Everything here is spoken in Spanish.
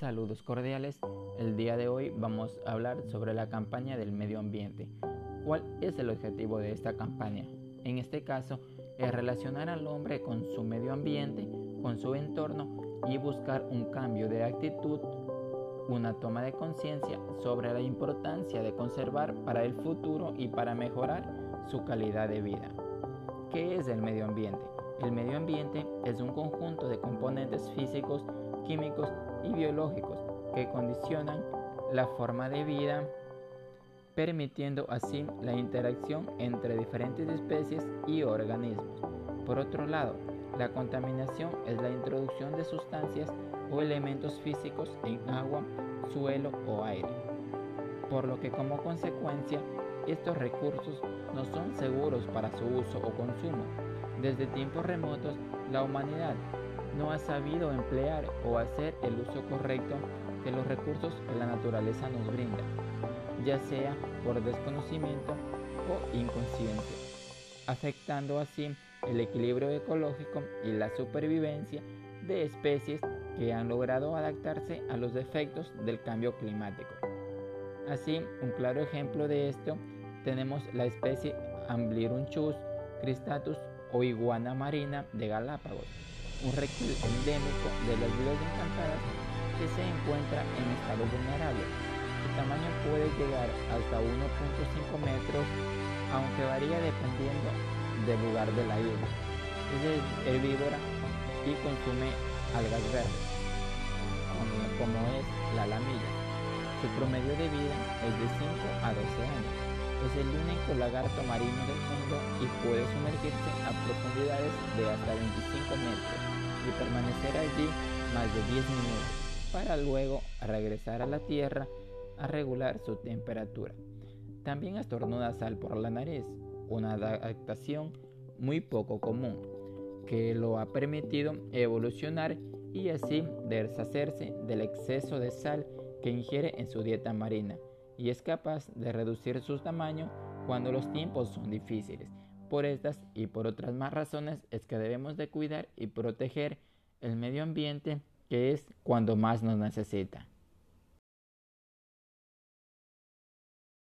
Saludos cordiales. El día de hoy vamos a hablar sobre la campaña del medio ambiente. ¿Cuál es el objetivo de esta campaña? En este caso, es relacionar al hombre con su medio ambiente, con su entorno y buscar un cambio de actitud, una toma de conciencia sobre la importancia de conservar para el futuro y para mejorar su calidad de vida. ¿Qué es el medio ambiente? El medio ambiente es un conjunto de componentes físicos, químicos y biológicos que condicionan la forma de vida, permitiendo así la interacción entre diferentes especies y organismos. Por otro lado, la contaminación es la introducción de sustancias o elementos físicos en agua, suelo o aire, por lo que como consecuencia estos recursos no son seguros para su uso o consumo. Desde tiempos remotos, la humanidad no ha sabido emplear o hacer el uso correcto de los recursos que la naturaleza nos brinda, ya sea por desconocimiento o inconsciencia, afectando así el equilibrio ecológico y la supervivencia de especies que han logrado adaptarse a los efectos del cambio climático. Así, un claro ejemplo de esto tenemos la especie Amblyrunchus cristatus o iguana marina de Galápagos, un reptil endémico de las Islas Encantadas que se encuentra en estado vulnerable. Su tamaño puede llegar hasta 1.5 metros, aunque varía dependiendo del lugar de la isla. Es herbívora y consume algas verdes, como es la lamilla. Su promedio de vida es de 5 a 12 años. Es el único lagarto marino del mundo y puede sumergirse a profundidades de hasta 25 metros y permanecer allí más de 10 minutos para luego regresar a la tierra a regular su temperatura. También estornuda sal por la nariz, una adaptación muy poco común que lo ha permitido evolucionar y así deshacerse del exceso de sal que ingiere en su dieta marina y es capaz de reducir su tamaño cuando los tiempos son difíciles. Por estas y por otras más razones es que debemos de cuidar y proteger el medio ambiente que es cuando más nos necesita.